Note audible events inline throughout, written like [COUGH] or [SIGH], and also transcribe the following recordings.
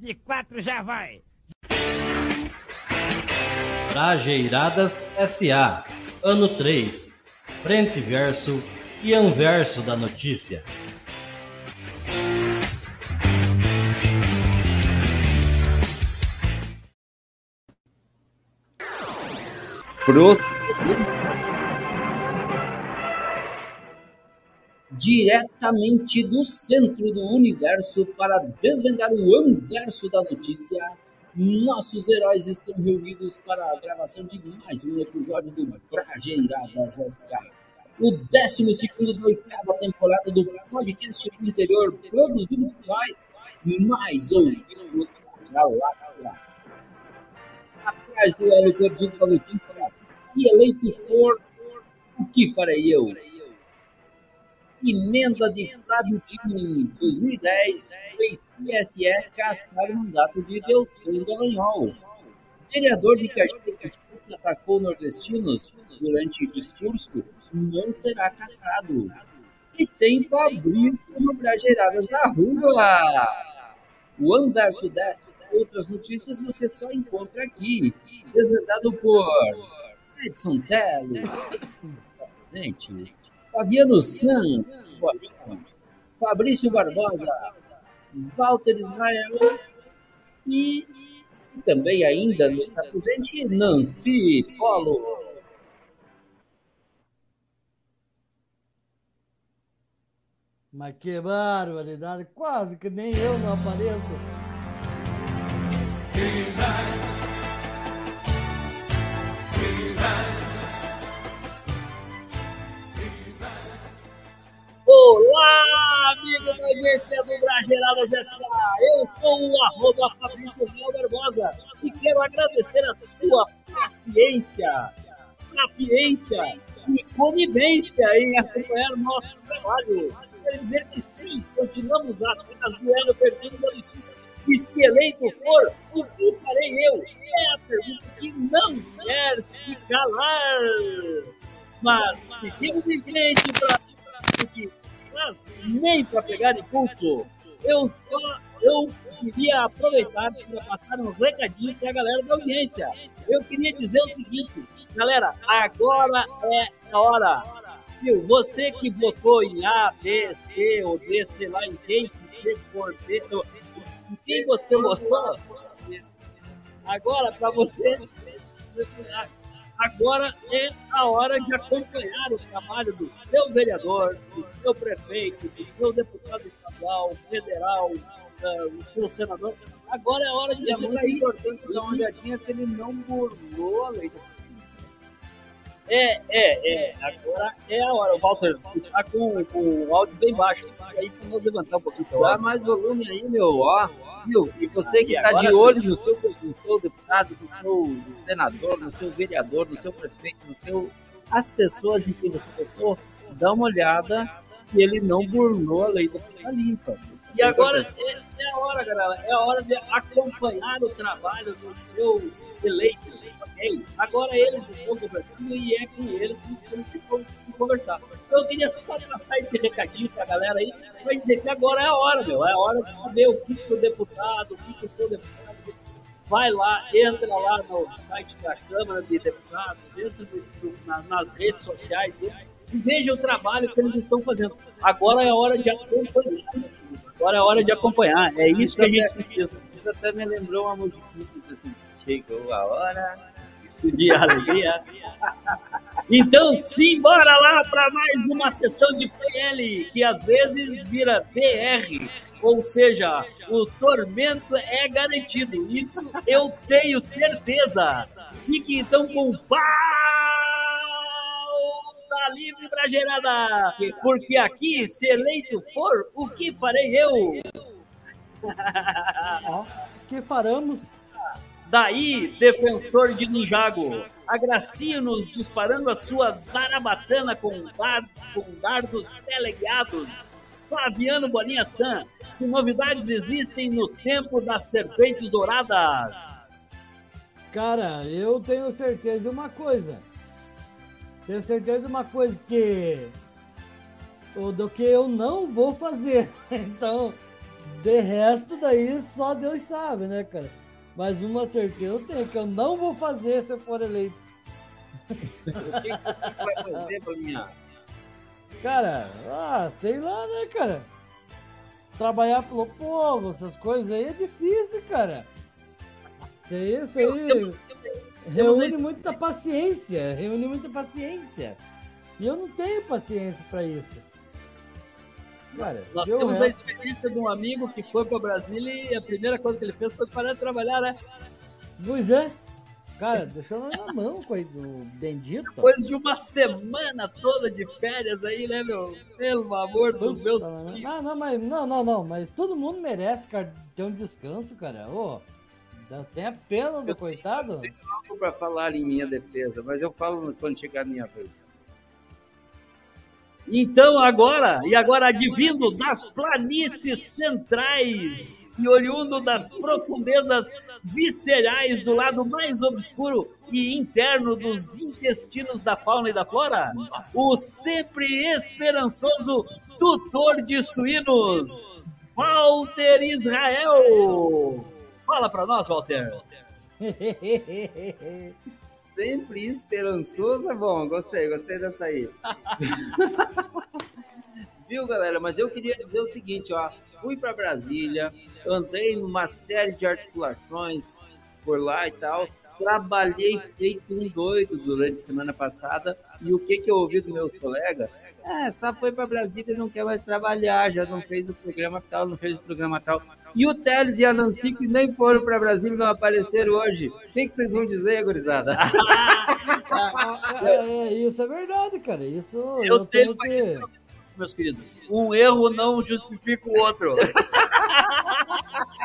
de quatro já vai. Trajeiradas SA. Ano 3. Frente verso e anverso da notícia. Diretamente do centro do universo para desvendar o anverso da notícia, nossos heróis estão reunidos para a gravação de mais um episódio do Brajeiradas S.A. O 12 da oitava temporada do podcast do interior, produzido por nós, mais da galáxia. Atrás do Hélio perdido da notícia, e eleito for, o que farei eu? Emenda de Flávio Dino em 2010 fez TSE caçar o mandato de Deltan Dallagnol. Vereador de Caxias que atacou nordestinos durante discurso não será caçado. E tem Fabrício no Brajeiradas da Rua. O anverso dessas outras notícias você só encontra aqui, desvendado por Edson Teles, presente, Fabiano San, Fabrício Barbosa, Walter Israel e também ainda não está presente Nancy Polo. Mas que barbaridade, quase que nem eu não apareço. Olá, amigo da agência do Brageirada GSA. Eu sou o arroba Fabrício Real Barbosa e quero agradecer a sua paciência, sapiência e conivência em acompanhar nosso trabalho. Quero dizer que sim, continuamos atrás do Hélio Perdido da Letícia. E se eleito for, o que farei eu? É a pergunta que não quer se calar. Mas seguimos em frente para que mas nem para pegar impulso. Eu só eu queria aproveitar para passar um recadinho para a galera da audiência. Eu queria dizer o seguinte, galera, agora é a hora. Viu? Você que votou em A, B, C ou D, sei lá em quem, se for D, em quem você votou, agora para você Agora é a hora de acompanhar o trabalho do seu vereador, do seu prefeito, do seu deputado estadual, federal, uh, do seu senador. Agora é a hora de é muito importante dar uma olhadinha se ele não burlou a lei é, é, é. Agora é a hora. O Walter tá com, com o áudio bem baixo. Aí vamos levantar um pouquinho. Dá mais volume aí, meu. Ó, viu? E você que está de olho no seu, no seu deputado, no seu senador, no seu vereador, no seu prefeito, no seu. As pessoas em quem você votou, dá uma olhada que ele não burlou a lei da Folha Limpa. E agora é, é, a hora, galera, é a hora de acompanhar o trabalho dos seus eleitos, Agora eles estão conversando e é com eles que temos se conversar. Eu queria só passar esse recadinho pra galera aí, pra dizer que agora é a hora, meu, é a hora de saber o que, que o deputado, o que, que o deputado vai lá, entra lá no site da Câmara de Deputados, entra no, nas redes sociais e veja o trabalho que eles estão fazendo. Agora é a hora de acompanhar Agora é hora de acompanhar. É isso que a gente precisa. Isso até me lembrou uma musiquinha chegou a hora de alegria. Então, simbora lá para mais uma sessão de PL, que às vezes vira BR, ou seja, o tormento é garantido. Isso eu tenho certeza. Fique então com o tá livre pra gerada. Porque aqui, se eleito for, o que farei eu? O que faremos? Daí, defensor de Ninjago, agracie-nos disparando a sua zarabatana com, dar, com dardos teleguiados. Flaviano Bolinha San, que novidades existem no tempo das serpentes douradas? Cara, eu tenho certeza de uma coisa. Tenho certeza de uma coisa que. Do que eu não vou fazer. [LAUGHS] Então, De resto, daí só Deus sabe, né, cara? Mas uma certeza eu tenho, que eu não vou fazer se eu for eleito. O que, que você vai fazer, Bolinha? Cara, ah, sei lá, né, cara? Trabalhar pelo povo, essas coisas aí é difícil, cara. Isso aí, isso aí reúne muita paciência, reúne muita paciência. E eu não tenho paciência para isso. Cara, Nós temos resto... a experiência de um amigo que foi para Brasília e a primeira coisa que ele fez foi parar de trabalhar, né? Pois é. Cara, deixou na mão, coisa do bendito. Depois de uma semana toda de férias aí, né, meu? Pelo amor dos meus Não, não, mas, não, não, não, mas todo mundo merece, cara, ter um descanso, cara. Ô, tem a pena do eu coitado. Tenho algo pra falar em minha defesa, mas eu falo quando chegar a minha vez. Então agora, e agora advindo das planícies centrais e oriundo das profundezas viscerais do lado mais obscuro e interno dos intestinos da fauna e da flora, o sempre esperançoso tutor de suínos, Walter Israel. Fala para nós, Walter. [LAUGHS] sempre esperançoso é bom. Gostei, gostei dessa aí. [LAUGHS] Viu, galera? Mas eu queria dizer o seguinte, ó. Fui para Brasília, andei numa série de articulações por lá e tal. Trabalhei feito um doido durante a semana passada. E o que, que eu ouvi dos meus colegas? É, só foi para Brasília e não quer mais trabalhar, já não fez o programa tal, não fez o programa tal. E o Teles e a Nancy que nem foram para Brasília não apareceram hoje. O que, que vocês vão dizer, gurizada? [LAUGHS] é, é, isso é verdade, cara. Isso eu, eu tenho, tenho que... Meus queridos, um erro não justifica o outro. [LAUGHS]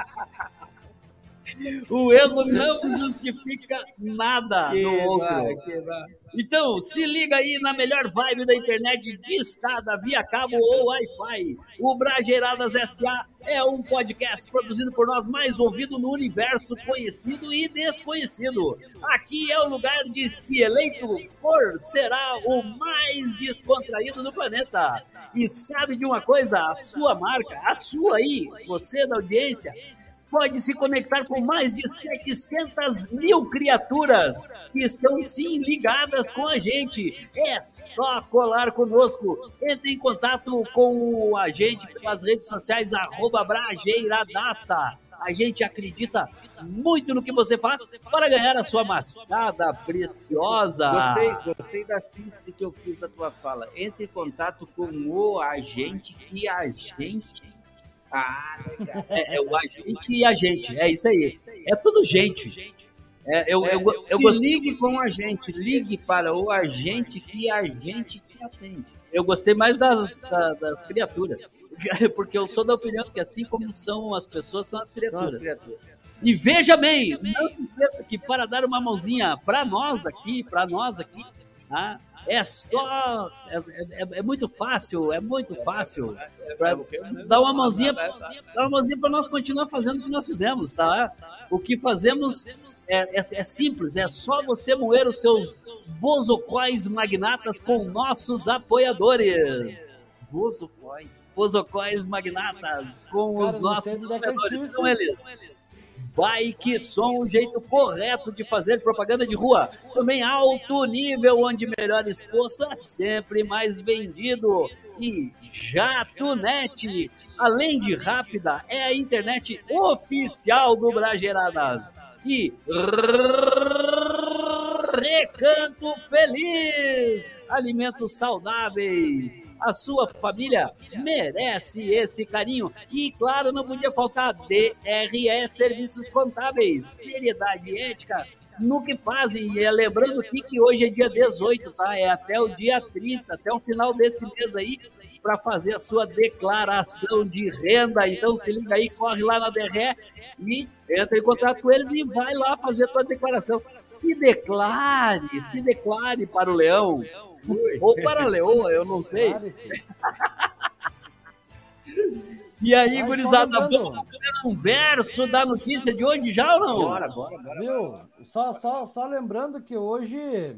O erro não justifica nada que no outro. Vai, vai. Então, se liga aí na melhor vibe da internet discada via cabo ou Wi-Fi. O Brageiradas SA é um podcast produzido por nós mais ouvido no universo conhecido e desconhecido. Aqui é o lugar de se eleito for será o mais descontraído do planeta. E sabe de uma coisa? A sua marca, a sua aí, você da audiência, pode se conectar com mais de 700 mil criaturas que estão sim ligadas com a gente. É só colar conosco. Entre em contato com a gente pelas redes sociais, arroba Brajeiradaça. A gente acredita muito no que você faz para ganhar a sua mascada preciosa. Gostei, gostei da síntese que eu fiz da tua fala. Entre em contato com o agente e a gente ah, é, é, o agente e a gente, é isso aí. É tudo gente. É, eu, é, eu, eu, eu ligue com a gente, ligue para o agente e a gente que atende. Eu gostei mais das, das, das, criaturas, [LAUGHS] porque eu sou da opinião que assim como são as pessoas, são as criaturas. São as criaturas. E veja bem, não se esqueça que para dar uma mãozinha para nós aqui, para nós aqui, tá? É só. É, é, é, muito fácil, é muito fácil. Pra dar uma mãozinha, dar uma mãozinha para nós continuar fazendo o que nós fizemos, tá? O que fazemos é, é, é simples, é só você moer os seus bozocóis magnatas com nossos apoiadores. Bozocóis. Bozocóis magnatas com Cara, os nossos apoiadores. São eles. Bike Som, o jeito correto de fazer propaganda de rua. Também alto nível, onde melhor exposto é sempre mais vendido. E JatoNet, além de rápida, é a internet oficial do Brageradas. E Recanto Feliz, alimentos saudáveis a sua família merece esse carinho. E, claro, não podia faltar DRE Serviços Contábeis, seriedade ética no que fazem. E é, lembrando que hoje é dia 18, tá? É até o dia 30, até o final desse mês aí, para fazer a sua declaração de renda. Então se liga aí, corre lá na DRE e entra em contato com eles e vai lá fazer a sua declaração. Se declare, se declare para o leão. Ou para a leoa, eu não sei. E aí, Mas gurizada, vamos um verso da notícia de hoje já ou não? Bora, bora, bora. Viu? Só, só, só lembrando que hoje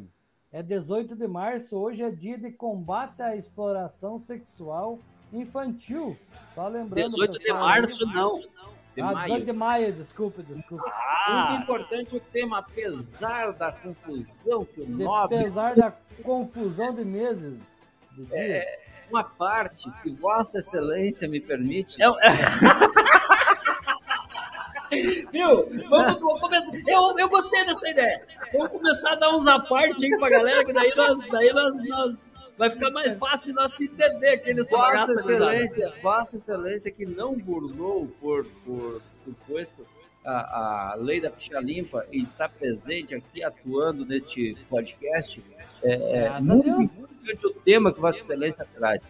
é 18 de março, hoje é dia de combate à exploração sexual infantil. Só lembrando. 18 de pessoal, março, não. De ah, maio. 18 de maio, desculpe, desculpe. Muito Ah, importante o tema, apesar da confusão que o De- nobre Apesar da confusão de meses, de dias. uma parte que Vossa Excelência me permite. é, [LAUGHS] Viu? Vamos, vamos começar. Eu, eu gostei dessa ideia. Vamos começar a dar uns aparte aí pra galera, que daí nós, daí nós, nós vai ficar mais fácil nós se entender aqui nessa Vossa bagaça, gurizada. Excelência, Vossa Excelência que não burlou por, por suposto a, a lei da ficha limpa e está presente aqui atuando neste podcast. É, é muito importante o tema que Vossa Excelência traz.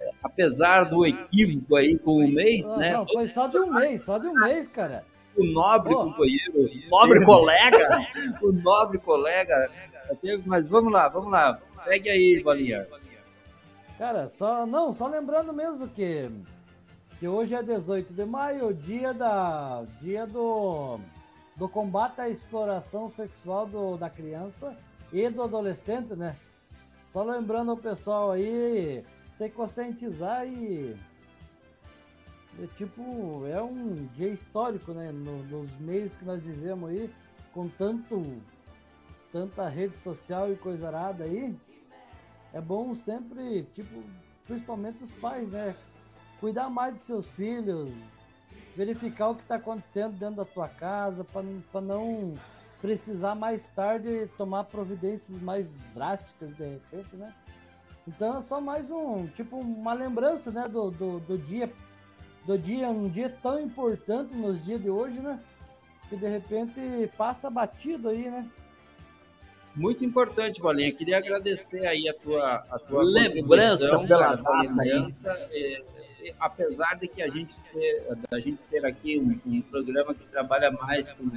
É, apesar do equívoco aí com o mês, Ah, né? Não, foi só de um mês, só de um mês, cara. O nobre Pô. companheiro, Nobre colega. [LAUGHS] o nobre colega. Mas vamos lá, vamos lá. Segue aí, Bolinha. Cara, só não, só lembrando mesmo que que hoje é 18 de maio, dia da dia do do combate à exploração sexual do, da criança e do adolescente, né? Só lembrando o pessoal aí se conscientizar e é tipo, é um dia histórico, né? No- nos meios que nós vivemos aí, com tanto tanta rede social e coisa arada aí, é bom sempre, tipo, principalmente os pais, né? Cuidar mais de seus filhos, verificar o que está acontecendo dentro da tua casa, para não precisar mais tarde tomar providências mais drásticas de repente, né? Então é só mais um, tipo, uma lembrança, né, do, do, do dia, do dia, um dia tão importante nos dias de hoje, né? Que de repente passa batido aí, né? Muito importante, Bolinha. Queria agradecer aí a tua, a tua Lembrança pela data lembrança. É, é, apesar de que a gente ter, da gente ser aqui um, um programa que trabalha mais com,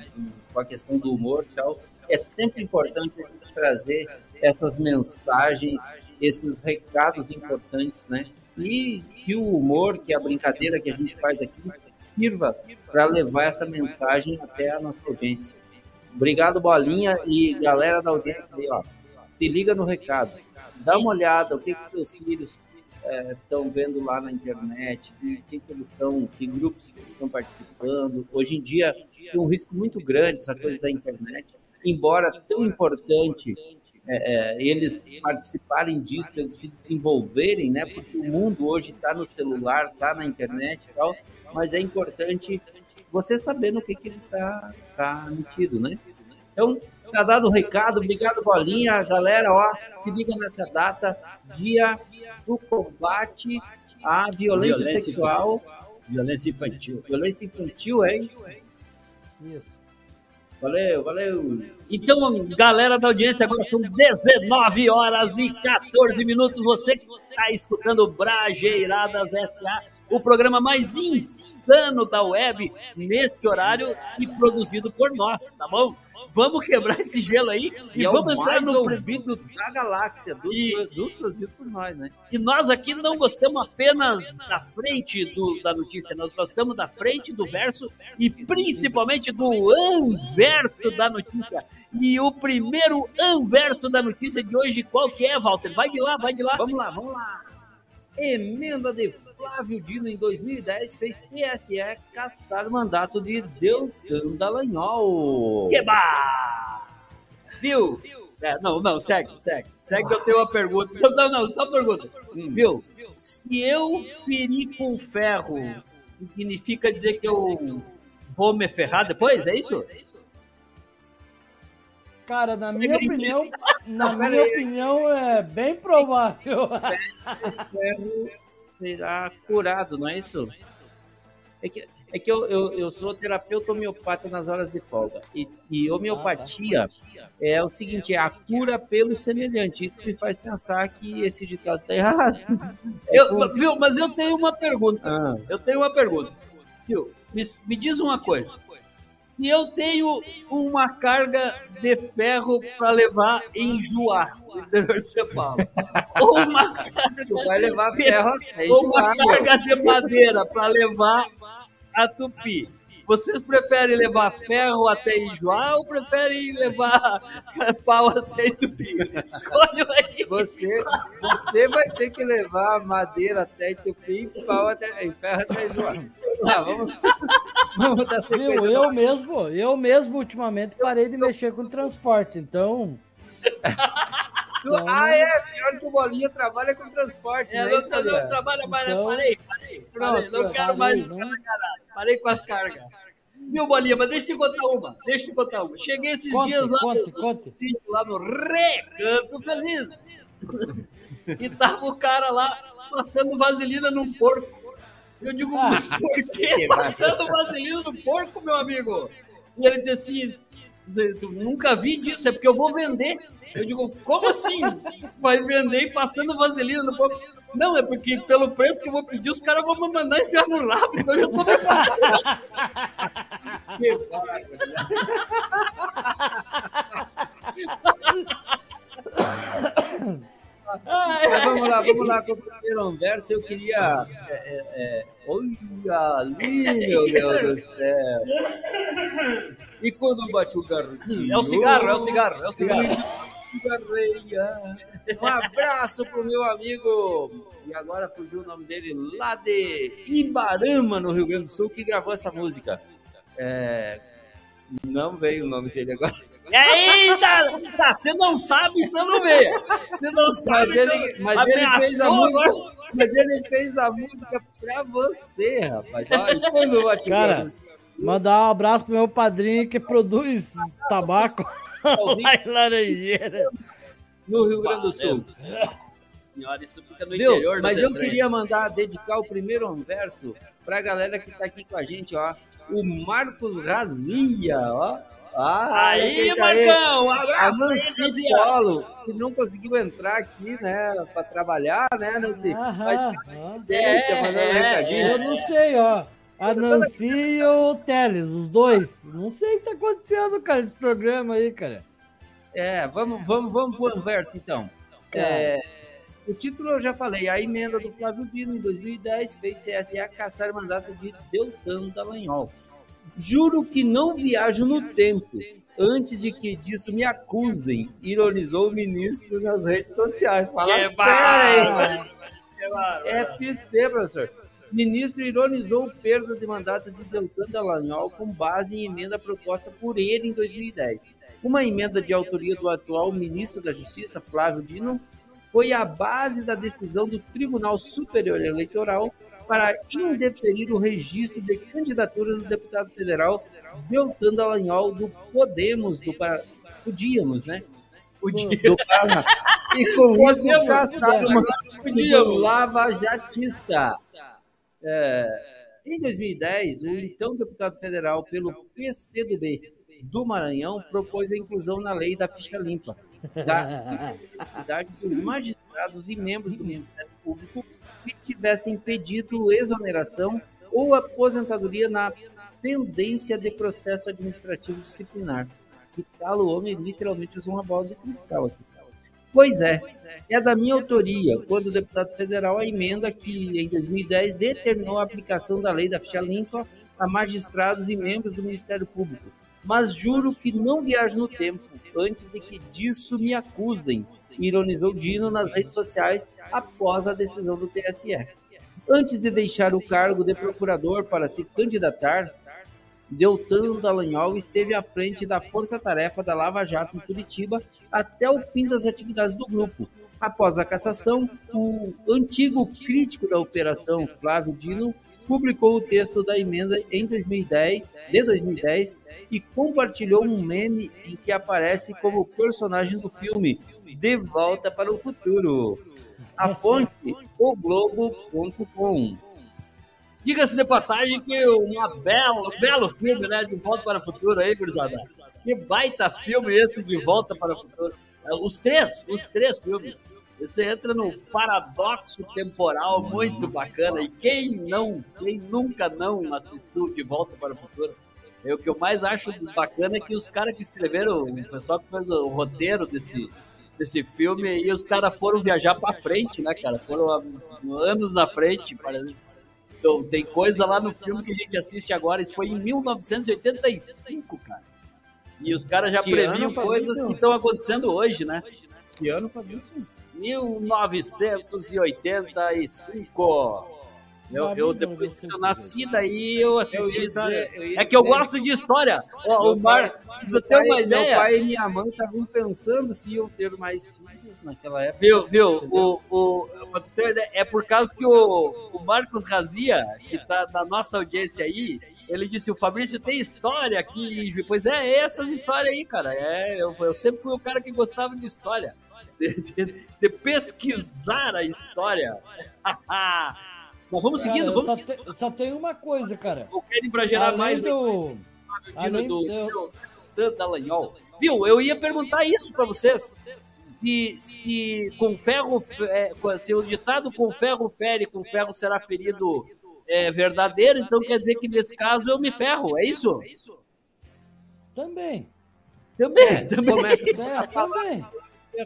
com a questão do humor e tal, é sempre importante a gente trazer essas mensagens, esses recados importantes, né? E que o humor, que a brincadeira que a gente faz aqui, sirva para levar essa mensagem até a nossa audiência. Obrigado, Bolinha e galera da audiência aí, ó. Se liga no recado. Dá uma olhada, o que, que seus filhos estão vendo lá na internet, que, que eles estão, que grupos estão participando. Hoje em dia tem um risco muito grande essa coisa da internet. Embora tão importante é, é, eles participarem disso, eles se desenvolverem, né? Porque o mundo hoje está no celular, está na internet e tal, mas é importante você saber no que, que ele está tá metido, né? Então, tá dado o recado, obrigado, Bolinha. Galera, ó, se liga nessa data, dia do combate à violência, Violência sexual, Violência infantil. violência infantil, é isso? Isso. Valeu, valeu. Então, galera da audiência, agora são 19 horas e 14 minutos. Você que está escutando Brajeiradas SA, o programa mais insano da web neste horário e produzido por nós, tá bom? Vamos quebrar esse gelo aí e, E é vamos entrar no. ouvido da galáxia, do, E- do por nós, né? E nós aqui não gostamos apenas da frente do- da notícia, nós gostamos da frente, do verso e principalmente do anverso da notícia. E o primeiro anverso da notícia de hoje, qual que é, Walter? Vai de lá, vai de lá. Vamos lá, vamos lá. Emenda de Flávio Dino em 2010 fez TSE caçar o mandato de Deltan Dallagnol. Queba! Viu? É, não, não, segue, segue. Segue que eu tenho uma pergunta. Só- Não, não, só uma pergunta. Viu? Se eu ferir com ferro, significa dizer que eu vou me ferrar depois? É isso? Cara, na Você minha opinião, na minha opinião é bem provável. O ferro será curado, não é isso? É que, é que eu, eu, eu sou terapeuta homeopata nas horas de folga. E, e homeopatia é o seguinte, é a cura pelo semelhante. Isso me faz pensar que esse ditado está errado. É Eu, viu, mas eu tenho uma pergunta. Ah, Eu tenho uma pergunta. Sil, me, me diz uma coisa. Se eu tenho uma carga de ferro para levar em Juá, no interior de São Paulo, ou [LAUGHS] uma carga, levar ferro ou uma carga de madeira para levar a Tupi, Vocês preferem levar ferro até enjoar ou preferem levar [LAUGHS] pau até entupir? Escolhe aí. Você, você vai ter que levar madeira até entupir e pau até, ferro até enjoar. Ah, vamos, vamos dar sequência. Viu, eu mesmo, eu mesmo ultimamente parei de mexer com transporte, então. [LAUGHS] Tu- ah, é, pior que o Bolinha trabalha com transporte, É, né? não, isso, não, não, Gabriel? trabalha, parei, Então- parei, parei, parei, não quero parei, mais não. caralho. Parei com as cargas. Meu Bolinha, mas deixa eu te contar uma, deixa eu te contar uma. Cheguei esses Conte, dias lá conte, no, conte. sítio, lá no Recanto Feliz. [LAUGHS] E tava o cara lá passando vaselina num porco. Eu digo, Ah. mas por [LAUGHS] que passando vaselina no porco, meu amigo? E ele disse assim, "Eu nunca vi disso, é porque eu vou vender. Eu digo, como assim? Vai vender e passando vaselina no porco? Não, é porque pelo preço que eu vou pedir, os caras vão me mandar enfiar no rabo, então eu já tô preparado. Que. [LAUGHS] [LAUGHS] Mas vamos lá, vamos lá com o primeiro verso. Eu queria. É, é, é, olha ali, meu Deus do céu. E quando bate o garrotinho? É o cigarro, é o cigarro, é o cigarro. Um abraço pro meu amigo. E agora fugiu o nome dele lá de Ibarama, no Rio Grande do Sul, que gravou essa música. É, Não veio o nome dele agora. Eita! Tá, você não sabe, então não vê. Você não Mas sabe, ele, então mas ele fez a música. agora. Mas ele fez a música pra você, rapaz. Olha, quando Cara, mandar um abraço pro meu padrinho que produz tabaco lá em Laranjeira. no Rio Grande do Sul. Senhora, isso fica no Viu? interior do Mas eu Detran. queria mandar dedicar o primeiro verso pra galera que tá aqui com a gente, ó. O Marcos Razia, ó. Ah, Aí, tá aí. Marcão, um A abraço. Polo, que não conseguiu entrar aqui, né, pra trabalhar, né, Nancy? Mas Aham, tem aham. delícia, É, mandando é, recadinho. Eu não sei, ó. A Nancy e o Teles, os dois. Não sei o que tá acontecendo, cara, esse programa aí, cara. É, vamos, vamos, vamos pro verso então. É, o título eu já falei, a emenda do Flávio Dino em 2010 fez TSE caçar mandato de Deltan Dallagnol. Juro que não viajo no tempo. Antes de que disso me acusem, ironizou o ministro nas redes sociais. Fala Que sério, hein? É PC, professor. Ministro ironizou perda de mandato de Deltan Dallagnol com base em emenda proposta por ele em 2010. Uma emenda de autoria do atual ministro da Justiça, Flávio Dino, foi a base da decisão do Tribunal Superior Eleitoral para indeferir o registro de candidatura do deputado federal Deltan Dallagnol do Podemos, do Pará. Podíamos, né? Do Pará. E com isso Podemos, caçaram o do Podíamos. Lava Jatista. É, em 2010, o então deputado federal pelo PCdoB do Maranhão propôs a inclusão na lei da ficha limpa da [LAUGHS] atividade dos magistrados e membros do Ministério Público que tivessem pedido exoneração ou aposentadoria na pendência de processo administrativo disciplinar. Que tal o homem literalmente usou uma bola de cristal aqui. Pois é, é da minha autoria, quando o deputado federal a emenda que em 2010 determinou a aplicação da lei da ficha limpa a magistrados e membros do Ministério Público. Mas juro que não viajo no tempo antes de que disso me acusem, ironizou Dino nas redes sociais após a decisão do TSE. Antes de deixar o cargo de procurador para se candidatar, Deltan Dallagnol esteve à frente da força-tarefa da Lava Jato em Curitiba até o fim das atividades do grupo. Após a cassação, o antigo crítico da operação, Flávio Dino, publicou o texto da emenda em 2010, de 2010 e compartilhou um meme em que aparece como personagem do filme De Volta para o Futuro. A fonte, o Globo.com. Diga-se de passagem que uma belo, belo filme, né? De Volta para o Futuro aí, gurizada. Que baita filme esse de Volta para o Futuro. É, Os três, os três filmes. Você entra no paradoxo temporal muito bacana. E quem não, quem nunca não assistiu de Volta para o Futuro? É, o que eu mais acho bacana é que os caras que escreveram, o pessoal que fez o roteiro desse, desse filme, e os caras foram viajar para frente, né, cara? Foram há anos na frente, parece Então, tem coisa lá no filme que a gente assiste agora, isso foi em 1985, cara. E os caras já Que previam coisas que estão acontecendo hoje, né? Que ano, Fabrício? 1985. Eu, eu depois que eu nasci, daí eu assisti. Dizer- é que eu gosto de história. O Meu Mar, pai- Meu ter uma pai, meu ideia. pai e minha mãe estavam pensando se iam ter mais filhos naquela época. Viu, viu? O, o, ideia, é por causa que o, o Marcos Razia, que tá na nossa audiência aí, ele disse: o Fabrício tem história aqui. Pois é, essas histórias aí, cara. É, eu, eu sempre fui o cara que gostava de história, [LAUGHS] de, de- de pesquisar a história. [LAUGHS] Mas vamos Cara, seguindo, vamos só, seguindo. te- só tem uma coisa, cara. Eu quero ir pra gerar Além mais do. o além do, do- do, do Dallagnol. Viu? Eu ia perguntar isso pra vocês. Se, se com ferro, fe- é, se o ditado com ferro fere, com ferro será ferido é verdadeiro, então quer dizer que nesse caso eu me ferro, é isso? Também. Também, também. Começa, [LAUGHS] É, também.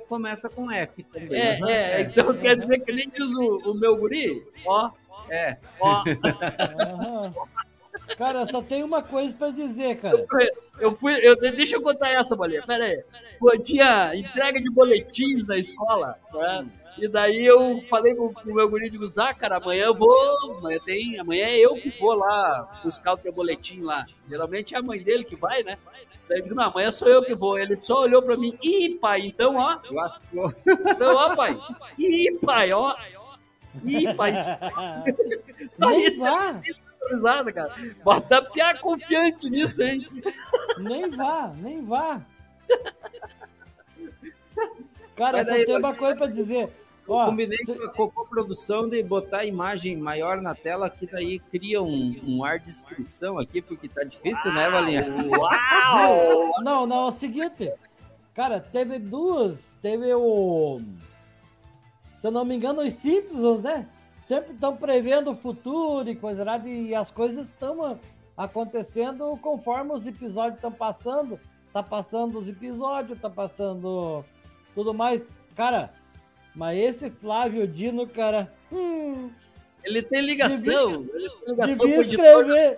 começa com F também. É, é, então quer dizer que nem diz o, o meu guri, ó, É. ó. Cara, só tem uma coisa pra dizer, cara. eu fui, eu, deixa eu contar essa, bolinha, pera aí. Pô, tinha entrega de boletins na escola, né? E daí eu falei com com o meu guri, digo, ah, cara, amanhã eu vou, amanhã tem, amanhã é eu que vou lá buscar o teu boletim lá. Geralmente é a mãe dele que vai, né? Daí eu digo, não, amanhã sou eu que vou. Ele só olhou pra mim, ih, pai, então, ó, Lascou. então, ó, pai, ih, pai, ó, ih, pai, [LAUGHS] só Nem isso, vá, risada, cara. Bota piar confiante nisso, hein? nem vá, nem vá. Cara, Mas só aí, tem uma coisa pra dizer. Ó, Combinei cê- com a coprodução de botar a imagem maior na tela, que daí cria um, um ar de inscrição aqui, porque tá difícil, né, Valinha? Uau! Não, não, é o seguinte. Cara, teve duas. Teve o. Se eu não me engano, os Simpsons, né? Sempre estão prevendo o futuro e coisa lá, e as coisas estão acontecendo conforme os episódios estão passando. Tá passando os episódios, tá passando tudo mais. Cara, mas esse Flávio Dino, cara. Hum, Ele tem ligação. Ele tem ligação devia escrever.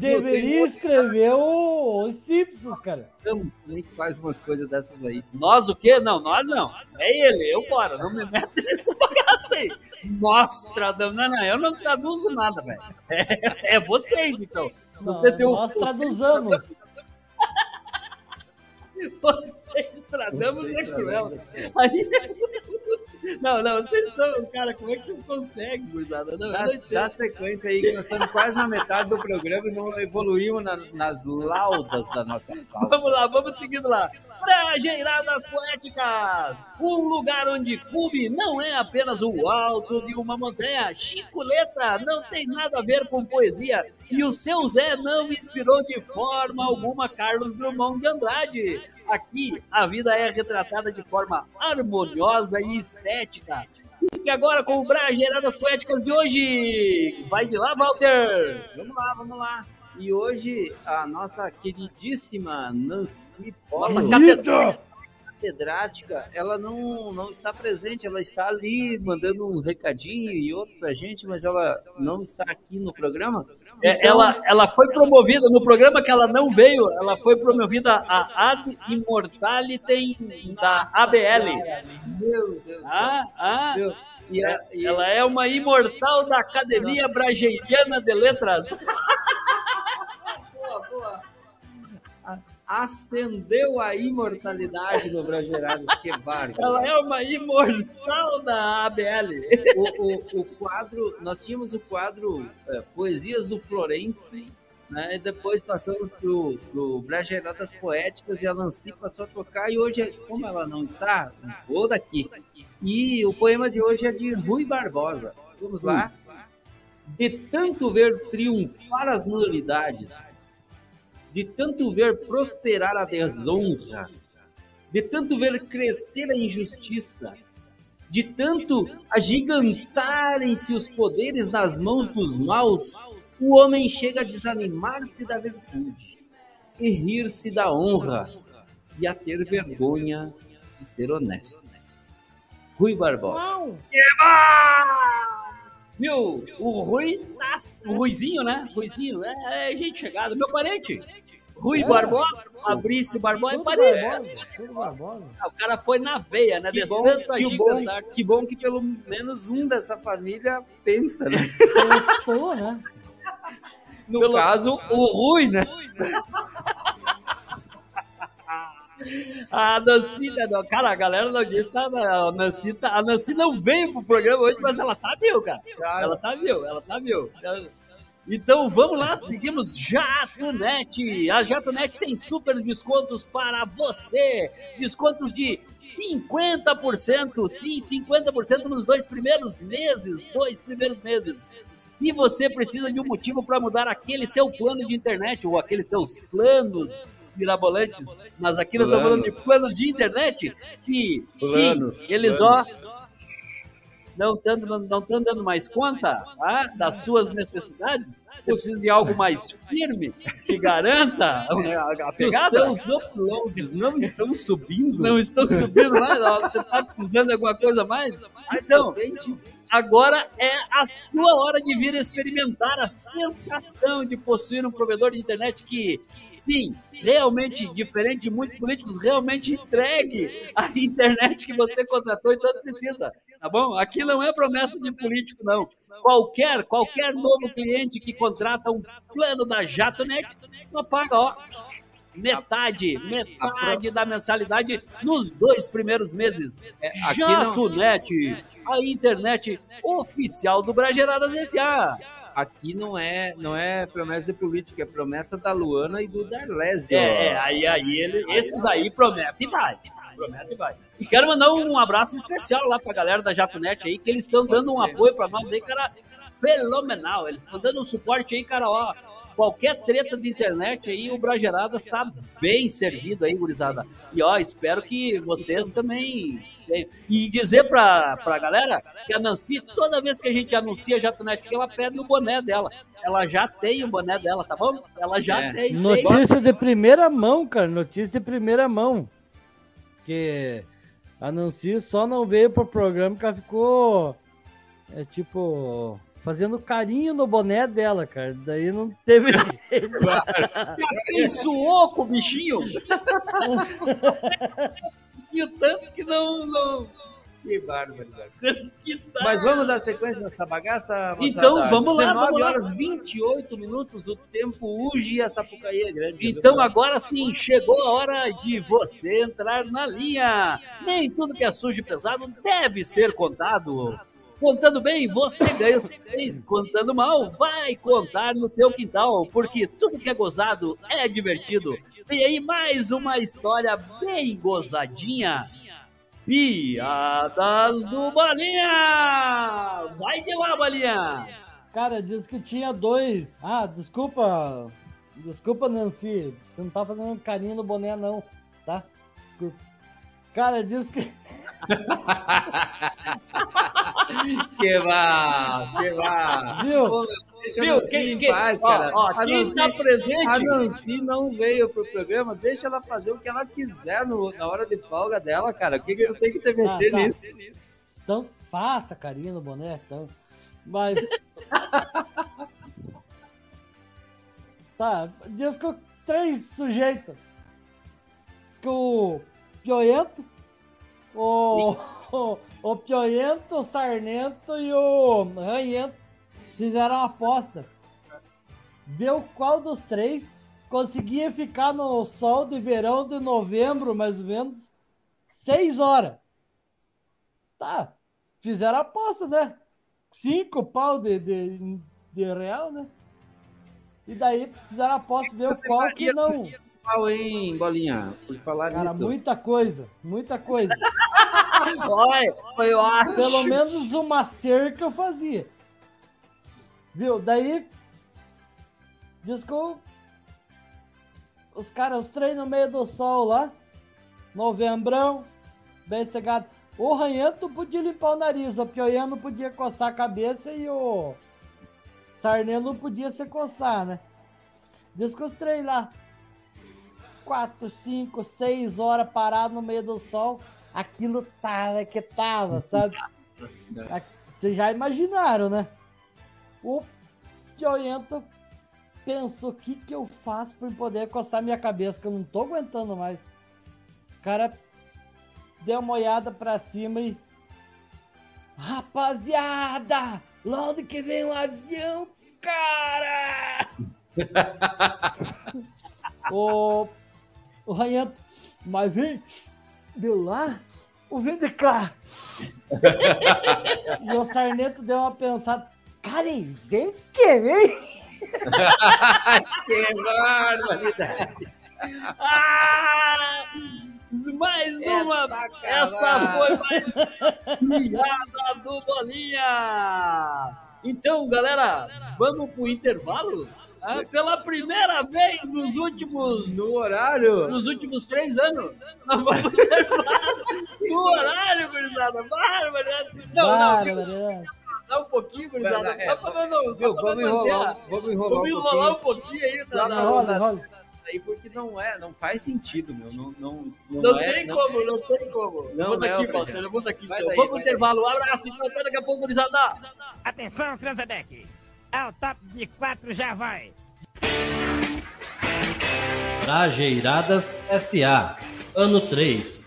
Deveria escrever o- os Simpsons, cara. Estamos também que faz umas coisas dessas aí. Nós o quê? Não, nós não. É ele, eu fora. Não me meto nessa bagaça aí. Nós traduzimos. Não, não, eu não traduzo nada, velho. É, é vocês, então. Não, nós traduzamos. [LAUGHS] Vocês tradamos é cruel. Aí... [LAUGHS] Não, não, vocês são. Cara, como é que vocês conseguem, gurizada? Não, Dá, dá sequência aí, que nós estamos quase na metade do programa e não evoluímos na- nas laudas da nossa pauta. Vamos lá, vamos seguindo lá. Prajeiradas Poéticas! Um lugar onde cume não é apenas o alto de uma montanha. Chicoleta não tem nada a ver com poesia. E o seu Zé não inspirou de forma alguma Carlos Drummond de Andrade. Aqui, a vida é retratada de forma harmoniosa e estética. Fique agora com o Brajeiradas Poéticas de hoje. Vai de lá, Walter! Vamos lá, vamos lá. E hoje a nossa queridíssima Nancy Nossa Polo, catedral. Catedrática, ela não, não está presente, ela está ali mandando um recadinho e outro pra gente, mas ela não está aqui no programa. É, ela, ela foi promovida, no programa que ela não veio, ela foi promovida a Ad Immortalitem da ABL. Meu Deus. Ah, ah, Meu, E, a- e ela é uma imortal da Academia Brageiriana de Letras. [LAUGHS] Acendeu a imortalidade no Bragerado, que bárbaro. Ela é uma imortal da ABL. o, o, o quadro, nós tínhamos o quadro é, Poesias do Florencio, né? E depois passamos pro, pro Brageradas Poéticas e a Nancy passou a tocar e hoje, como ela não está, vou daqui. E o poema de hoje é de Rui Barbosa. Vamos lá. De tanto ver triunfar as minoridades, de tanto ver prosperar a desonra, de tanto ver crescer a injustiça, de tanto agigantarem-se os poderes nas mãos dos maus, o homem chega a desanimar-se da virtude, e rir-se da honra, e a ter vergonha de ser honesto. Rui Barbosa. Viu? O Rui, o Ruizinho, né? Ruizinho, é, é gente chegada, meu parente. Rui é. Barbosa, Fabrício Barbosa, tudo parente. Barbosa, tudo Barbosa. Ah, o cara foi na veia, né? Que, bom, que, bom, que bom que pelo menos um dessa família pensa, né? Pensou, né? [LAUGHS] No pelo... caso, o Rui, né? [LAUGHS] A Nancy, né, cara, a galera não disse, tá, a Nancy, tá, a Nancy não veio pro programa hoje, mas ela tá viu, cara. Ela tá viu, ela tá viu. Então vamos lá, seguimos Jatonet. A Jatonet tem super descontos para você. Descontos de 50%, sim, 50% nos dois primeiros meses, dois primeiros meses. Se você precisa de um motivo para mudar aquele seu plano de internet ou aqueles seus planos mirabolantes, mas aqui nós estamos falando de planos de internet que, planos, sim, eles planos. ó não estão não tão dando mais conta ah, das suas necessidades, você precisa de algo mais firme que garanta a, pegada. os seus uploads não estão subindo, não estão subindo mais, você está precisando de alguma coisa mais? Então, agora é a sua hora de vir experimentar a sensação de possuir um provedor de internet que sim, realmente diferente de muitos políticos, realmente entregue a internet que você contratou e tanto precisa, tá bom? Aqui não é promessa de político, não. Qualquer, qualquer novo cliente que contrata um plano da JatoNet, só paga, ó, metade, metade da mensalidade nos dois primeiros meses. É, JatoNet, a internet oficial do Brageradas S.A aqui não é, não é promessa de política, é promessa da Luana e do Darlésio. É, é, aí, aí ele, esses aí prometem e vai. Promete e vai. E quero mandar um abraço especial lá pra galera da Japonet aí, que eles estão dando um apoio pra nós aí, cara, fenomenal. Eles estão dando um suporte aí, cara, ó qualquer treta de internet aí, o Brageradas está bem servido aí, gurizada. E ó, espero que vocês também. E dizer pra, pra galera que a Nancy, toda vez que a gente anuncia a Jatonet, que ela pede o boné dela. Ela já tem o boné dela, tá bom? Ela já é. tem. Notícia tem. de primeira mão, cara. Notícia de primeira mão. Que a Nancy só não veio pro programa que ela ficou. É tipo fazendo carinho no boné dela, cara. Daí não teve [LAUGHS] jeito. Abençoou com o bichinho. bichinho [LAUGHS] tanto que não... não... Que bárbaro. Mas vamos dar sequência nessa bagaça? Então vamos lá. 19 horas 28 minutos, o tempo urge e a Sapucaí é grande. Então agora sim, chegou a hora de você entrar na linha. Nem tudo que é sujo e pesado deve ser contado. Contando bem, você ganha os três. Contando mal, vai contar no teu quintal, porque tudo que é gozado é divertido. Vem aí mais uma história bem gozadinha. Piadas do Balinha! Vai de lá, Balinha! Cara, diz que tinha dois. Ah, desculpa. Desculpa, Nancy. Você não tá fazendo carinho no boné, não, tá? Desculpa. Cara, diz que. [LAUGHS] [LAUGHS] que vá, que vá. Viu? Deixa Viu? a quem, em paz, cara. Ó, ó, a Nancy, tá presente? A Nancy não veio pro programa, deixa ela fazer o que ela quiser no, na hora de folga dela, cara. O que, que tu tem que te meter ah, tá. nisso? Então, faça carinho no boné, então. Mas. [LAUGHS] tá, diz que três sujeitos. Diz que o Pioento, o, o, o o Sarnento e o Ranhento fizeram uma aposta. Ver qual dos três conseguia ficar no sol de verão de novembro, mais ou menos, seis horas. Tá, fizeram a aposta, né? Cinco pau de, de, de real, né? E daí fizeram a aposta, ver qual que não pau, hein, Bolinha? Por falar Cara, nisso. muita coisa, muita coisa. [LAUGHS] Olha, eu acho. Pelo menos uma cerca eu fazia. Viu? Daí. Diz que os caras, os três no meio do sol lá. Novembrão, bem cegado. O Ranhento podia limpar o nariz, o Pioiano podia coçar a cabeça e o Sarnento podia se coçar, né? Diz que os três lá, 4, 5, 6 horas parado no meio do sol, aquilo tava que tava, sabe? Vocês já imaginaram, né? O Pioento pensou o que, que eu faço para poder coçar minha cabeça, que eu não tô aguentando mais. O cara deu uma olhada para cima e. Rapaziada! Lá onde que vem um avião, cara! [LAUGHS] o, o Ranhento, mas vem de lá vem de cá? [LAUGHS] e o Sarneto deu uma pensada, cara, e vem que vem? que barbaridade! Ah, mais uma! Essa foi mais piada do Bolinha! Então, galera, vamos pro intervalo? Ah, pela primeira vez nos últimos. No horário? Nos últimos três anos. Nós vamos pro intervalo. No horário, gurizada. Bárbaro. Não, não, atrasar um pouquinho, gurizada. É, só pra não. Viu, vamos, enrolar, vamos enrolar. Vamos enrolar um pouquinho aí, Só na, na, roda, na, roda. aí porque não é, não faz sentido, meu. Não, não, não, Não, é, tem não- como, não tem como. Não vamos é aqui, o Walter, projeto. vamos aqui. Vai Então. daí, vamos pro intervalo. Um abraço e até daqui a pouco, gurizada. Atenção, Cranzebeck. Ao top de quatro já vai. Trajeiradas SA, ano 3,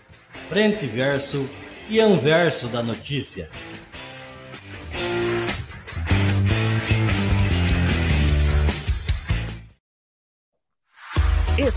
frente verso e anverso da notícia.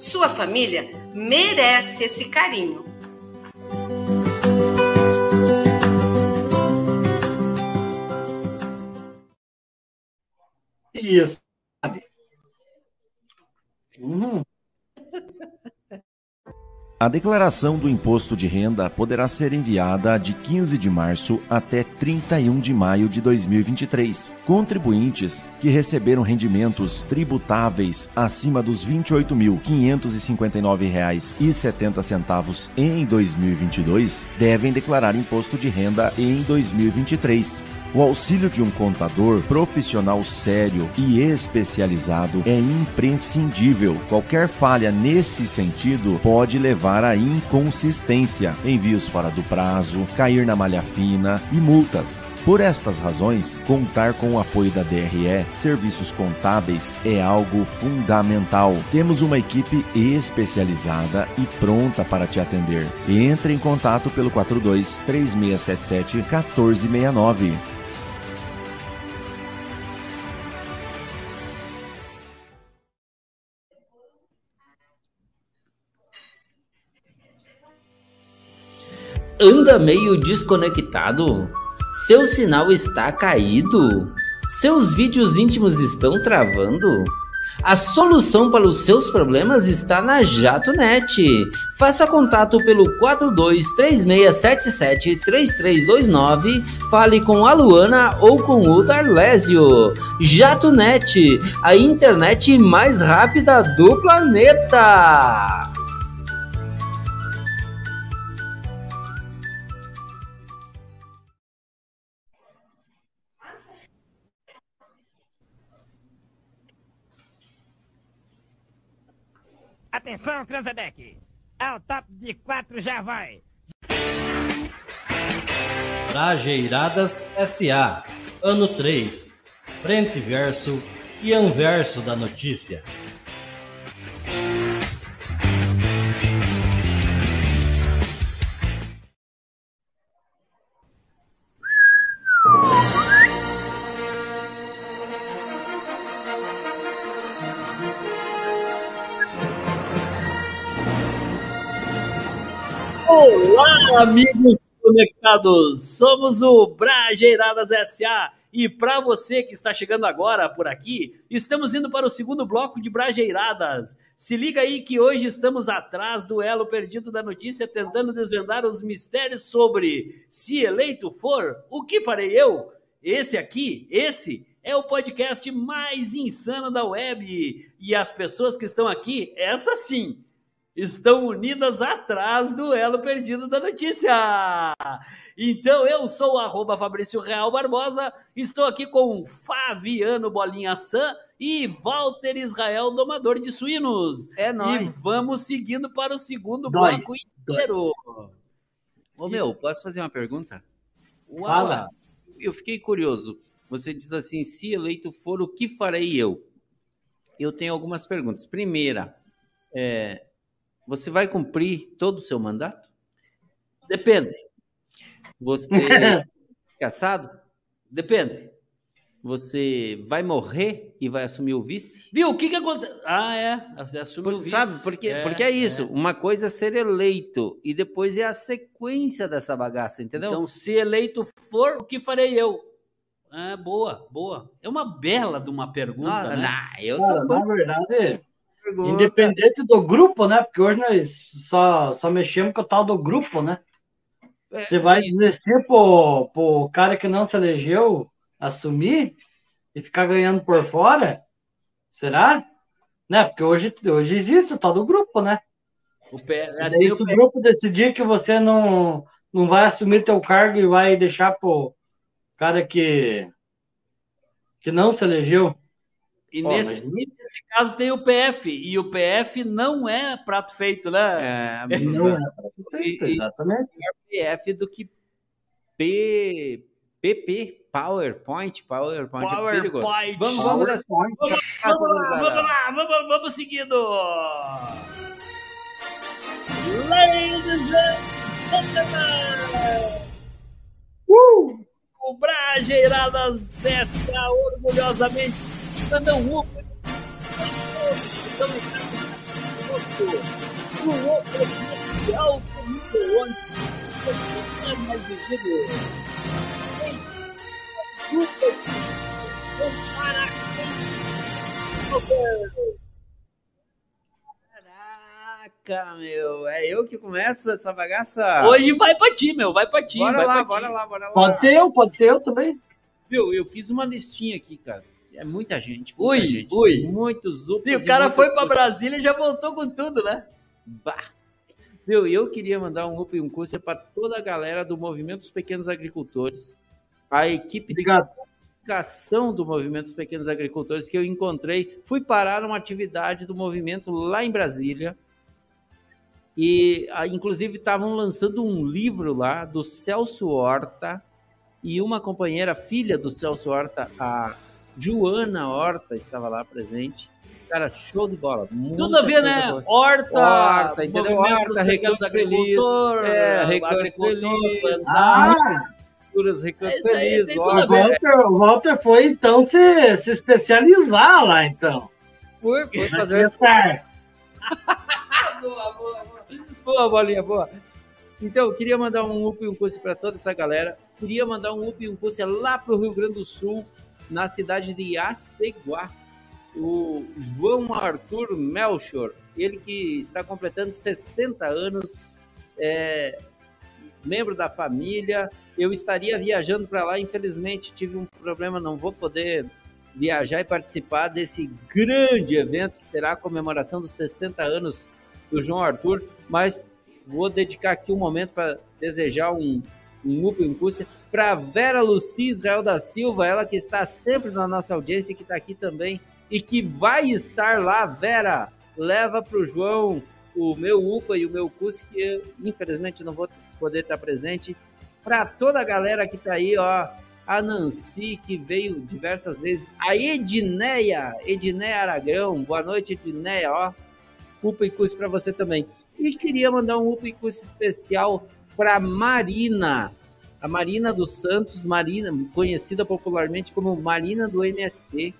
Sua família merece esse carinho. Isso. A declaração do imposto de renda poderá ser enviada de 15 de março até 31 de maio de 2023. Contribuintes que receberam rendimentos tributáveis acima dos R$ 28.559,70 em 2022 devem declarar imposto de renda em 2023. O auxílio de um contador profissional sério e especializado é imprescindível. Qualquer falha nesse sentido pode levar à inconsistência, envios fora do prazo, cair na malha fina e multas. Por estas razões, contar com o apoio da DRE Serviços Contábeis é algo fundamental. Temos uma equipe especializada e pronta para te atender. Entre em contato pelo 42 3677 1469. Anda meio desconectado? Seu sinal está caído? Seus vídeos íntimos estão travando? A solução para os seus problemas está na JatoNet. Faça contato pelo 4236773329, fale com a Luana ou com o Darlésio. JatoNet, a internet mais rápida do planeta. Atenção, Cranzebeck. Ao top de quatro já vai. Trajeiradas SA. Ano 3. Frente verso e anverso da notícia. Amigos conectados! Somos o Brajeiradas SA e para você que está chegando agora por aqui, estamos indo para o segundo bloco de Brajeiradas. Se liga aí que hoje estamos atrás do elo perdido da notícia, tentando desvendar os mistérios sobre se eleito for, o que farei eu? Esse aqui, esse é o podcast mais insano da web. E as pessoas que estão aqui, essa sim, estão unidas atrás do elo perdido da notícia. Então, eu sou o arroba Fabrício Real Barbosa, estou aqui com Fabiano Bolinha San e Walter Israel Domador de Suínos. É nóis. E vamos seguindo para o segundo Nós. bloco inteiro. Ô meu, posso fazer uma pergunta? Fala. Eu fiquei curioso. Você diz assim: se eleito for, o que farei eu? Eu tenho algumas perguntas. Primeira, é, você vai cumprir todo o seu mandato? Depende. Você [LAUGHS] é caçado? Depende. Você vai morrer e vai assumir o vice? Viu? O que que acontece? Ah, é. Assume Por- o vice. sabe, porque porque é isso. Uma coisa é ser eleito e depois é a sequência dessa bagaça, entendeu? Então, se eleito for, o que farei eu? Ah, boa, boa. É uma bela de uma pergunta, Ah, né? não, eu Cara, sou na verdade, pergunta. independente do grupo, né? Porque hoje nós só, só mexemos com o tal do grupo, né? É, Você vai desistir pro, pro cara que não se elegeu assumir e ficar ganhando por fora? Será? Né? Porque hoje, hoje existe o tal do grupo, né? O pé, é, daí, se o grupo decidir que você não, não vai assumir teu cargo e vai deixar pro cara que, que não se elegeu. E Ó, nesse, mas- nesse caso tem o PF, e o PF não é prato feito, né? É, [LAUGHS] Não é E- e- Exatamente. PF do que P, PP, PowerPoint, PowerPoint. é perigoso. PowerPoint. Vamos, vamos nessa. Vamos lá, vamos lá, vamos, vamos seguindo. Ladies and gentlemen, Uh! o Brajeiradas S.A. orgulhosamente manda um ligados conosco no oferecimento de alto nível onde é mais vendido. Tem duplas estão para quem Caraca, meu. É eu que começo essa bagaça? Hoje vai pra ti, meu, vai pra ti. Bora vai lá, pra bora ti. lá, bora lá. Pode ser eu, pode ser eu também. Viu, eu fiz uma listinha aqui, cara. É muita gente. Muita Ui, gente. ui. Muitos upos Sim, o e cara foi cursos. Brasília e já voltou com tudo, né? Bah. E eu queria mandar um up e um curso para toda a galera do Movimento dos Pequenos Agricultores, a equipe de Obrigado. comunicação do Movimento dos Pequenos Agricultores que eu encontrei. Fui parar numa atividade do movimento lá em Brasília. E, inclusive, estavam lançando um livro lá do Celso Horta e uma companheira, filha do Celso Horta, a Joana Horta, estava lá presente. Cara, show de bola. Tudo a ver, né? boa. Horta, Horta, entendeu? Horta, Recanto Feliz. É, Recanto Feliz. Ah, Culturas Recanto É aí, Feliz, o. Walter, o Walter foi então se, se especializar lá, então. Fui, fui fazer [LAUGHS] boa, boa, boa. Boa, bolinha, boa. Então, eu queria mandar um up e um curso para toda essa galera. Queria mandar um up e um curso lá para o Rio Grande do Sul, na cidade de Aceguá. O João Arthur Melchor, ele que está completando 60 anos, é membro da família. Eu estaria viajando para lá, infelizmente tive um problema, não vou poder viajar e participar desse grande evento que será a comemoração dos 60 anos do João Arthur, mas vou dedicar aqui um momento para desejar um, up, um curso para Vera Luci Israel da Silva, ela que está sempre na nossa audiência que está aqui também e que vai estar lá, Vera, leva pro João o meu UPA e o meu CUS, que eu, infelizmente não vou poder estar presente. Para toda a galera que tá aí, ó, a Nancy, que veio diversas vezes, a Edneia, Edneia Aragão, boa noite, Edneia, ó, UPA e CUS para você também. E queria mandar um UPA e CUS especial para Marina, a Marina dos Santos, Marina, conhecida popularmente como Marina do MST.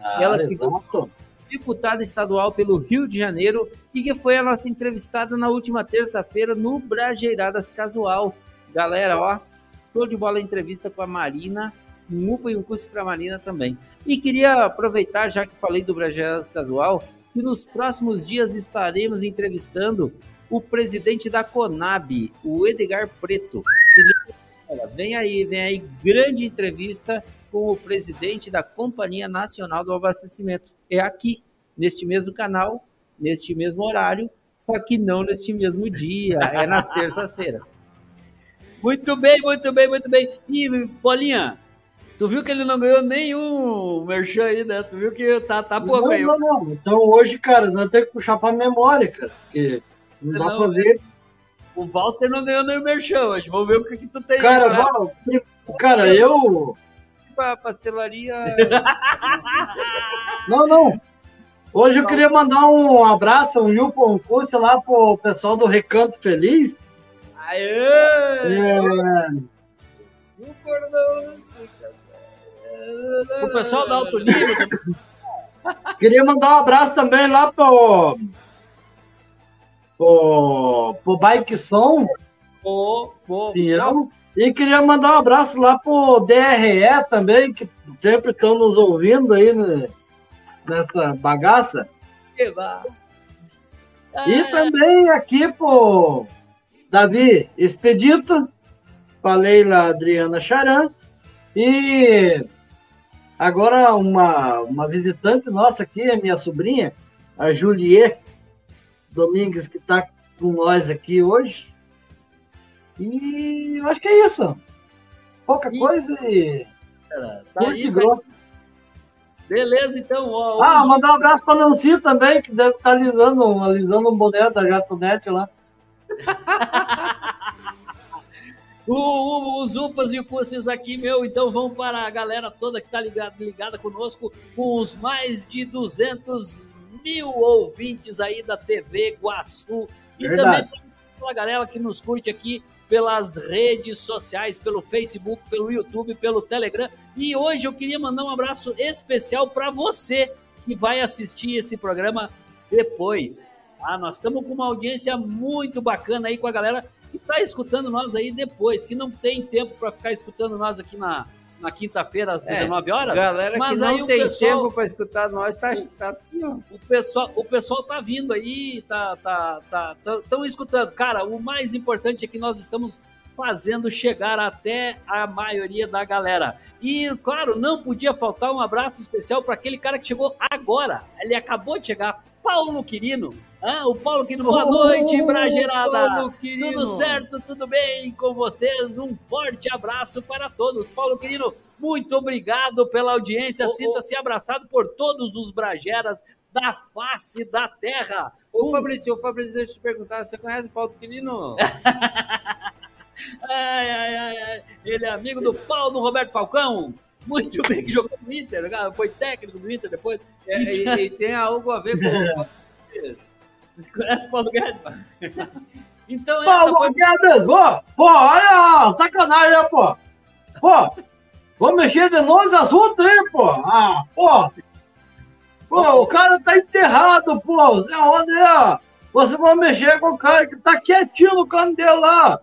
Ah, ela ficou deputada estadual pelo Rio de Janeiro e que foi a nossa entrevistada na última terça-feira no Brajeiradas Casual. Galera, ó, show de bola a entrevista com a Marina, um UPA e um curso para a Marina também. E queria aproveitar, já que falei do Brajeiradas Casual, que nos próximos dias estaremos entrevistando o presidente da Conab, o Edgar Preto. Se liga, vem aí, vem aí, grande entrevista com o presidente da Companhia Nacional do Abastecimento. É aqui, neste mesmo canal, neste mesmo horário, só que não neste mesmo dia, é nas terças-feiras. Muito bem, muito bem, muito bem. E, Paulinha, tu viu que ele não ganhou nenhum merchan aí, né? Tu viu que tá, tá pouco não, aí. Não, não. Então hoje, cara, nós temos que puxar pra memória, cara. Porque não dá pra fazer. O Walter não ganhou nenhum merchan hoje. Vamos ver o que, que tu tem. Cara, pra- Val, cara, eu. Pra pastelaria. Não, não. Hoje eu queria mandar um abraço, um Nilton um curso lá pro pessoal do Recanto Feliz. Aê! É, O O pessoal da Alto Nível. queria mandar um abraço também lá pro. Pro, pro Bike Som. Pô, pô, Pinhão. E queria mandar um abraço lá pro DRE também, que sempre estão nos ouvindo aí né, nessa bagaça. que vá. E também aqui pro Davi Expedito, pra Leila Adriana Charan. E agora uma, uma visitante nossa aqui, a minha sobrinha, a Juliette Domingues, que está com nós aqui hoje. E eu acho que é isso. Pouca coisa e. Tá aí, e grosso. Beleza, então. Ó, Ah, os- mandar um abraço pra Nancy também, que deve estar alisando, alisando um boné da Jatonete lá. [LAUGHS] O- o- os UPAs e Cusses aqui, meu, então vão para a galera toda que está ligada, ligada conosco, com os mais de 200 mil ouvintes aí da TV Guaçu. E Verdade. também para a galera que nos curte aqui pelas redes sociais, pelo Facebook, pelo YouTube, pelo Telegram. E hoje eu queria mandar um abraço especial para você que vai assistir esse programa depois. Ah, nós estamos com uma audiência muito bacana aí com a galera que está escutando nós aí depois, que não tem tempo para ficar escutando nós aqui na, na quinta-feira às É, 19 horas. Galera mas que não tem pessoal, tempo para escutar nós, tá, tá assim, ó. o pessoal, o pessoal tá vindo aí, tá, tá, tá, estão escutando. Cara, o mais importante é que nós estamos fazendo chegar até a maioria da galera. E, claro, não podia faltar um abraço especial para aquele cara que chegou agora. Ele acabou de chegar, Paulo Quirino. Ah, o Paulo Quirino, boa noite, Bragerada. Paulo Quirino. Tudo certo, tudo bem com vocês? Um forte abraço para todos. Paulo Quirino, muito obrigado pela audiência. Sinta-se abraçado por todos os Brageras da face da terra. Ô, Fabrício, ô, Fabrício, deixa eu te perguntar, você conhece o Paulo Quirino? [LAUGHS] Ai, ai, ai, ai. Ele é amigo do Paulo Roberto Falcão. Muito bem, que jogou no Inter, cara, foi técnico do Inter depois. É, e, e tem algo a ver com... [LAUGHS] Conhece o Paulo Guedes? [LAUGHS] Então, essa Paulo foi... Guedes, pô, pô, olha, sacanagem, pô. Pô, vou mexer de novo nesse assunto aí, pô. Ah, pô. Pô, o cara tá enterrado, pô. Zé Rodeia, você vai mexer com o cara que tá quietinho no canto dele lá.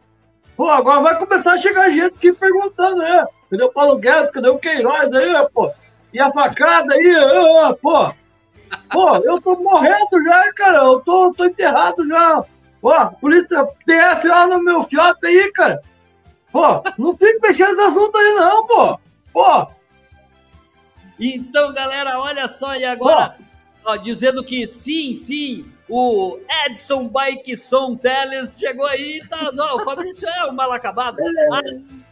Pô, agora vai começar a chegar gente aqui perguntando, né? Cadê o Paulo Guedes? Cadê o Queiroz aí, pô? E a facada aí, pô. Pô, eu tô morrendo já, cara. Eu tô, tô enterrado já. Ó, polícia PF lá no meu fiote aí, cara. Pô, não fica mexendo nesse assunto aí, não, pô. Pô, Então, galera, olha só, e agora, ó, dizendo que sim, sim, o Edson Bikeson Teles chegou aí, tá, ó, o Fabrício é um mal acabado.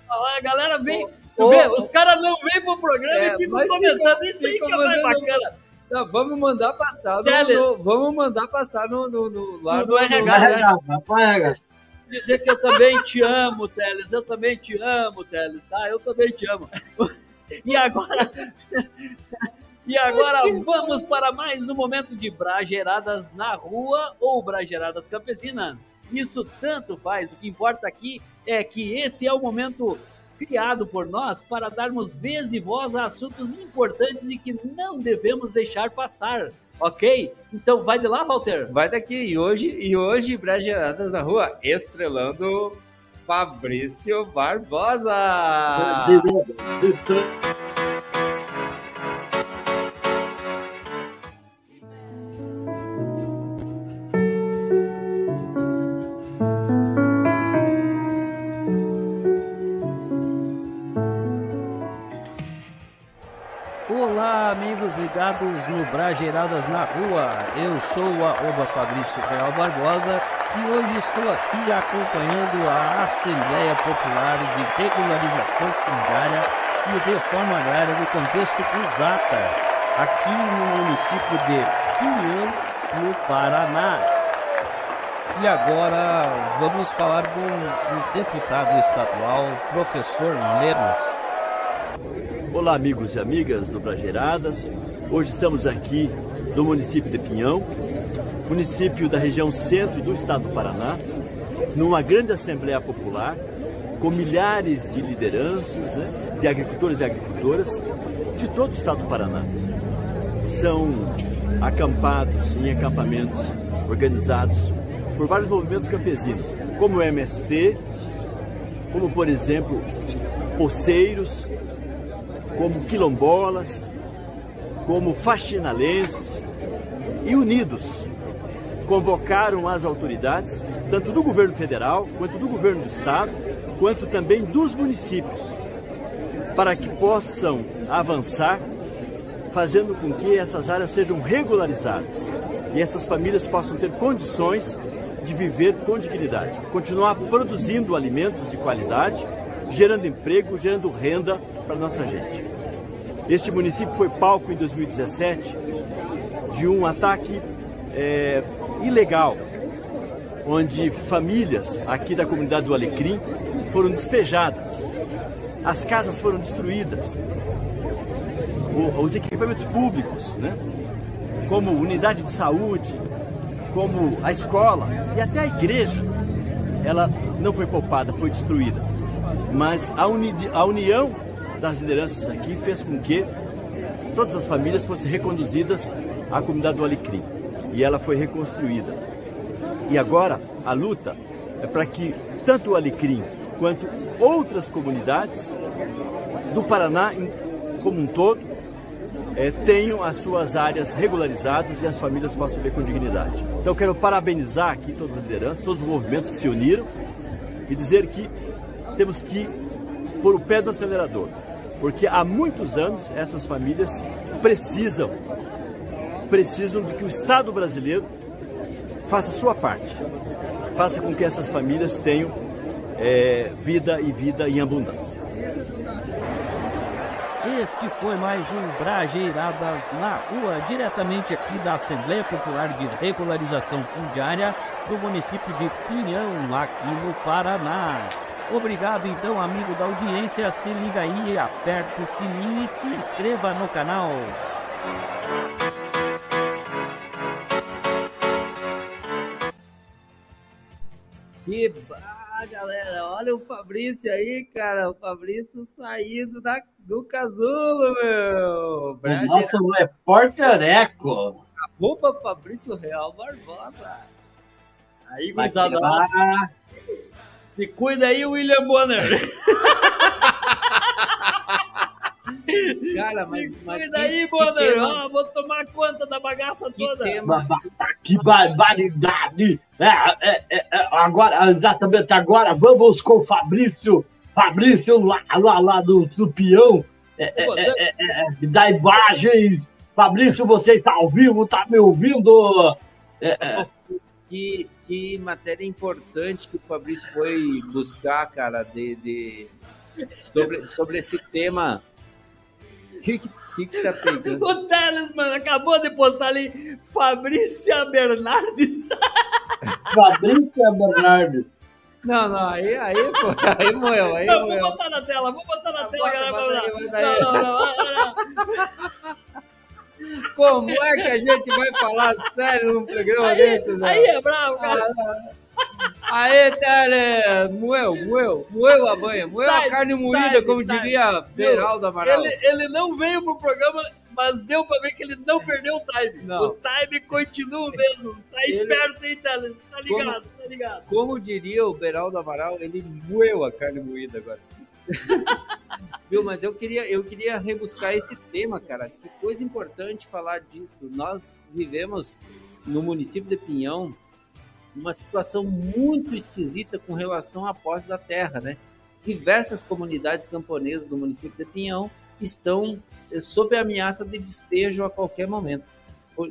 Ah, a galera vem, vê, os caras não vêm pro programa É, e ficam comentando fica- isso aí que é mais bacana. Não, vamos mandar passar no, no- vamos mandar passar no, no, no- lá No- no, no RH, né? regar. Dizer que eu também te amo, Teles. Eu também te amo, Teles, tá? Eu também te amo. E agora. E agora vamos para mais um momento de brageradas na rua ou brageradas campesinas. Isso tanto faz. O que importa aqui é que esse é o momento criado por nós para darmos vez e voz a assuntos importantes e que não devemos deixar passar. Ok? Então vai de lá, Walter. Vai daqui. E hoje, e hoje, Brageradas na rua, estrelando Fabrício Barbosa. No Brageradas na Rua. Eu sou o arroba Fabrício Real Barbosa e hoje estou aqui acompanhando a Assembleia Popular de Regularização Fundiária e Reforma Agrária do Contexto Cruzata, aqui no município de Pinhão, no Paraná. E agora vamos falar com o deputado estadual, professor Lemos. Olá, amigos e amigas do Brageradas. Hoje estamos aqui do município de Pinhão, município da região centro do estado do Paraná, numa grande assembleia popular com milhares de lideranças, né, de agricultores e agricultoras de todo o estado do Paraná. São acampados em acampamentos organizados por vários movimentos campesinos, como o MST, como por exemplo poceiros, como quilombolas, como faxinalenses e unidos convocaram as autoridades, tanto do governo federal, quanto do governo do estado, quanto também dos municípios, para que possam avançar, fazendo com que essas áreas sejam regularizadas e essas famílias possam ter condições de viver com dignidade, continuar produzindo alimentos de qualidade, gerando emprego, gerando renda para nossa gente. Este município foi palco em 2017 de um ataque é, ilegal, onde famílias aqui da comunidade do Alecrim foram despejadas, as casas foram destruídas, os equipamentos públicos, né? como unidade de saúde, como a escola e até a igreja, ela não foi poupada, foi destruída. Mas a, uni- a união das lideranças aqui fez com que todas as famílias fossem reconduzidas à comunidade do Alecrim. E ela foi reconstruída. E agora a luta é para que tanto o Alecrim quanto outras comunidades do Paraná como um todo eh, tenham as suas áreas regularizadas e as famílias possam viver com dignidade. Então quero parabenizar aqui todas as lideranças, todos os movimentos que se uniram e dizer que temos que pôr o pé no acelerador, porque há muitos anos essas famílias precisam, precisam de que o Estado brasileiro faça a sua parte, faça com que essas famílias tenham eh, vida e vida em abundância. Este foi mais um Brajeiradas na Rua, diretamente aqui da Assembleia Popular de Regularização Fundiária do município de Pinhão, aqui no Paraná. Obrigado então, amigo da audiência. Se liga aí, aperte o sininho e se inscreva no canal. Que bah, galera, olha o Fabrício aí, cara. O Fabrício saindo da, do casulo, meu. O Brageradas. nosso repórter Eco. Arroba Fabrício Real Barbosa. Aí, gurizada, se cuida aí, William Bonner. [LAUGHS] Cara, mas, se mas cuida que- aí, Bonner. tema- Ó, vou tomar conta da bagaça que toda. tema- Que barbaridade! É, é, é, é, agora, exatamente agora, vamos com o Fabrício. Fabrício lá, lá, lá do, do peão. É, é, é, é, é, da imagens. Fabrício, você está ao vivo, tá me ouvindo? É, é, que, que matéria importante que o Fabrício foi buscar, cara, de, de- sobre, sobre esse tema. Que, que O que, que tá pegando? [LAUGHS] O Teles, mano, acabou de postar ali Fabrícia Bernardes. [LAUGHS] Fabrícia Bernardes. Não, não, aí, aí, pô, aí moeu, aí não, moeu. vou botar na tela, vou botar na tela, bota, galera. bota. Não, não, não, não, não. [LAUGHS] Como é que a gente vai falar sério num programa Aí, desse, aí é bravo, cara. Aê, Teles! Moeu, moeu, moeu a banha, moeu a carne moída, time, como time. diria Beraldo Amaral. Ele, ele não veio pro programa, mas deu pra ver que ele não perdeu o time. Não. O time continua o mesmo. Tá Ele- esperto, hein, Teles? Tá ligado, tá ligado. Como diria o Beraldo Amaral, ele moeu a carne moída agora. [LAUGHS] Viu, mas eu queria, eu queria rebuscar esse tema, cara. Que coisa importante falar disso. Nós vivemos no município de Pinhão uma situação muito esquisita com relação à posse da terra, né? Diversas comunidades camponesas do município de Pinhão estão eh, sob ameaça de despejo a qualquer momento.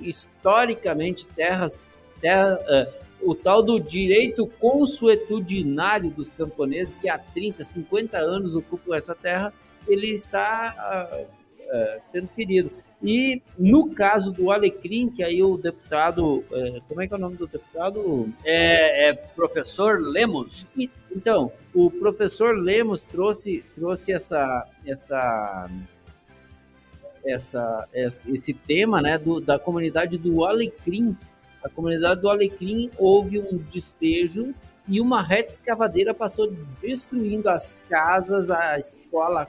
Historicamente, terras, terra, eh, o tal do direito consuetudinário dos camponeses, que há 30, 50 anos ocupam essa terra, ele está ah, sendo ferido. E no caso do Alecrim, que aí o deputado, eh, como é que é o nome do deputado? É, é professor Lemos. E- Então, o professor Lemos trouxe, trouxe essa, essa, essa- esse tema né, do, da comunidade do Alecrim. A comunidade do Alecrim houve um despejo e uma reta escavadeira passou destruindo as casas, a escola,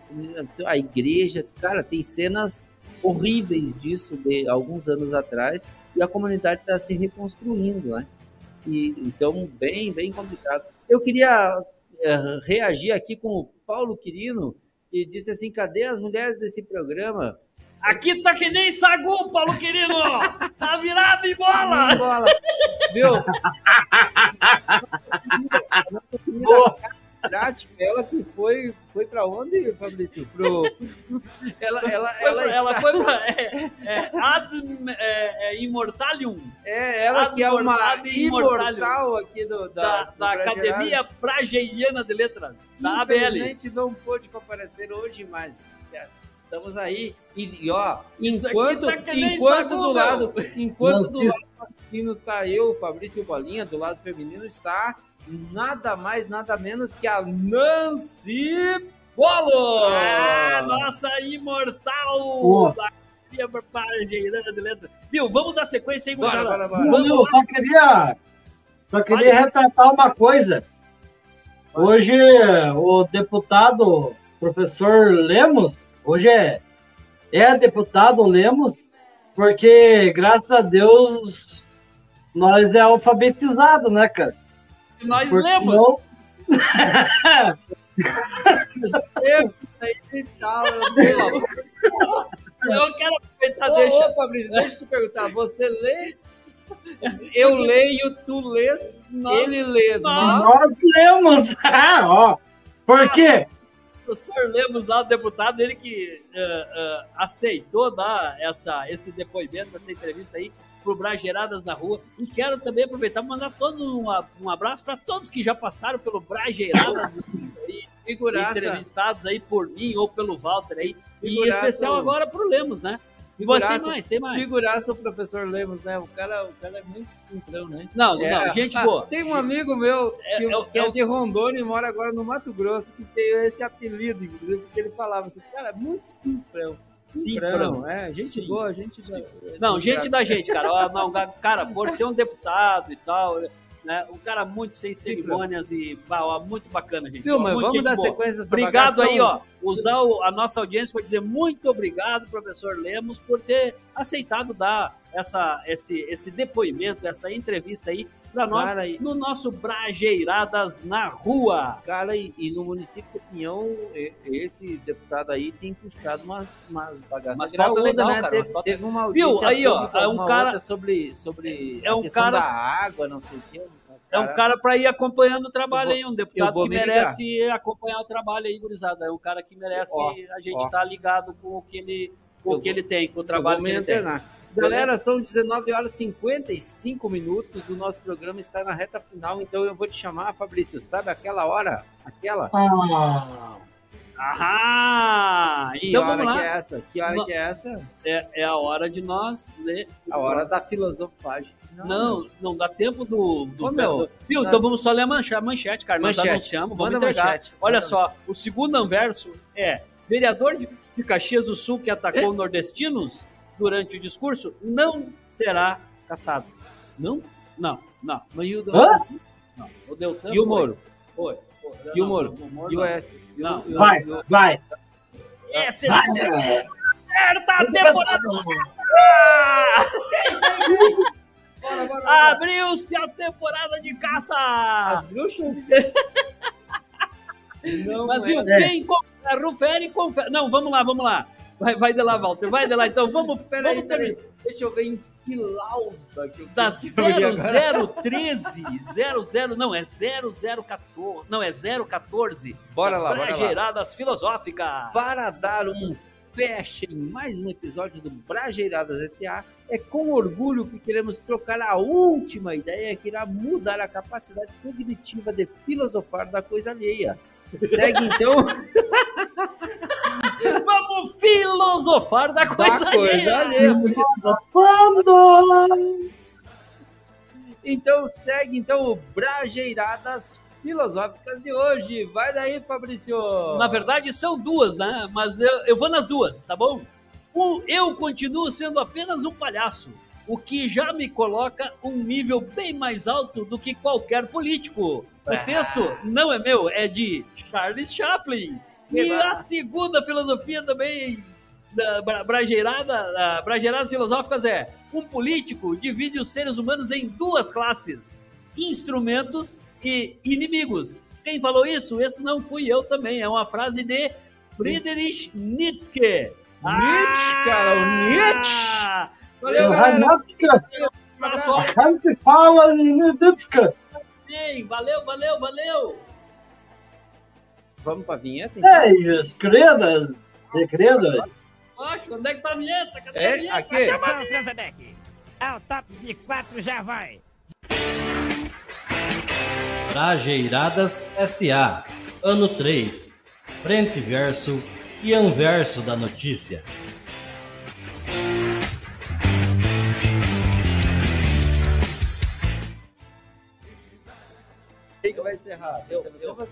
a igreja. Cara, tem cenas horríveis disso de alguns anos atrás e a comunidade está se reconstruindo, né? E, então, bem, bem complicado. Eu queria eh, reagir aqui com o Paulo Quirino, que disse assim: cadê as mulheres desse programa? Aqui tá que nem sagu, Paulo querido. Tá virado em bola. Bola. Viu? Prática, ela que foi, foi para onde, Fabrício? Pro, ela, ela, Foi ela, pra- ela está- foi pra é, é, ad é, é, Immortalium é ela que é uma Ad imortal aqui do, da, da, do da. Academia Prageiriana de Letras, da ABL. Infelizmente não pôde comparecer hoje, mas é, estamos aí. E, e, ó, Isso enquanto, tá enquanto do meu. lado, enquanto do lado masculino tá eu, Fabrício Bolinha, do lado feminino está nada mais, nada menos que a Nancy Polo! Ah, nossa imortal. Viu, vamos dar sequência aí, Bora, bora, bora. Não, eu só queria, só queria retratar uma coisa. Hoje, o deputado professor Lemos, hoje é, é deputado Lemos, porque, graças a Deus, nós é alfabetizado, né, cara? E nós Porque lemos. não- [LAUGHS] Eu, quero aproveitar, Ô, deixa. ô, Fabrício, deixa eu te perguntar. Você lê? Eu leio, tu lês, Nós- ele lê. nós- Nós, lemos! [LAUGHS] Ah, ó. Por quê? O professor Lemos lá, o deputado, ele que eh, eh, aceitou dar essa, esse depoimento, essa entrevista aí pro Brageradas na Rua. E quero também aproveitar e mandar todo um, um abraço para todos que já passaram pelo Brageradas aí, figuraça. entrevistados aí por mim ou pelo Walter aí. E em Figuraça. especial agora pro Lemos, né? E mas tem Figuraça- mais, tem mais. Figuraça o professor Lemos, né? O cara, o cara é muito simplão, né? Não, É. não, gente Ah, boa. Tem um amigo meu que, É- é- que é, é o- de Rondônia e mora agora no Mato Grosso, que tem esse apelido, inclusive, porque ele falava assim, cara, muito simplão. Simplão. é, gente Sim. boa, gente Não, gente da gente, cara. Não, cara, por ser um deputado e tal, né? Um cara muito sem cerimônias e ó, muito bacana, gente. Viu, Ó, mas muito vamos dar boa. sequência nessa Obrigado bagação? aí, ó. Usar o- a nossa audiência para dizer muito obrigado, professor Lemos, por ter aceitado dar essa, esse, esse depoimento, essa entrevista aí para nós Cara, no nosso Brajeiradas na Rua. Cara, e, e no município de Pinhão, esse deputado aí tem puxado umas, umas bagaças pautas graúdas, legal, né? cara, Teve, teve uma Viu? audiência Aí, ó, é um cara- sobre, sobre É a um cara- da água, não sei o quê. É um cara para ir acompanhando o trabalho vou- aí, um deputado que me ligar. merece acompanhar o trabalho aí, gurizada. É um cara que merece Ó, a gente estar ligado com o que ele, com Eu o que vou- ele tem, com o trabalho que ele tem. Galera, são 19 horas e 55 minutos. O nosso programa está na reta final, então eu vou te chamar, Fabrício. Sabe aquela hora? Aquela? Ah, Que Então hora vamos lá. que é essa? Que hora No- que é essa? É, é a hora de nós ler. A hora da filosofagem. Não, não, dá tempo do. do, Ô, meu, do- viu? nós- Então vamos só ler a manchete, manchete cara. Nós Manchete. anunciamos, vamos Manda entregar. manchete. Olha Manda só, o segundo anverso é: vereador de, de Caxias do Sul que atacou nordestinos durante o discurso não será caçado. Não? Não, não. Mas e o Hã? Não. O Deltan E o. Moro? Foi. E o Não, Moro? E o. S? E Não. e Vai, e o- vai. Essa é a temporada de caça! Abriu-se a temporada de caça! As bruxas? [LAUGHS] Não Mas é. viu, quem confere, rufere, confere. Não, vamos lá, vamos lá. Vai, vai de lá, Walter, vai de lá. Então vamos, Peraí, vamos peraí. Deixa eu ver em que lauda que eu Da tenho que abrir agora. 0013, 00, não, é 0014, não, é 014. Bora lá, bora lá. Brageiradas filosóficas. Para dar um fecha em mais um episódio do Brajeiradas S.A., é com orgulho que queremos trocar a última ideia que irá mudar a capacidade cognitiva de filosofar da coisa alheia. Segue então [LAUGHS] Vamos filosofar da coisa, da coisa alheia. Então segue então o Brajeiradas Filosóficas de hoje. Vai daí, Fabrício. Na verdade, são duas, né? Mas eu, eu vou nas duas, tá bom? O, eu continuo sendo apenas um palhaço, o que já me coloca um nível bem mais alto do que qualquer político. O Ah. texto não é meu, é de Charles Chaplin. E a segunda filosofia também da Bra- Brageirada, da Brageiradas Filosóficas é um político divide os seres humanos em duas classes, instrumentos e inimigos. Quem falou isso? Esse não fui eu também, é uma frase de Friedrich Nietzsche. Nietzsche, cara, o Nietzsche. Ah! Valeu, galera. Gente fala Niditska. bem, valeu, valeu, valeu. Vamos pra vinheta? Beijos, queridas e queridos. Poxa, onde é que tá a vinheta? Cadê a É, vinheta? aqui. Chama a Cranzebeck. Ao top de quatro já vai. Brajeiradas SA. Ano 3. Frente verso e anverso da notícia. Quem que vai encerrar? Eu, eu, não,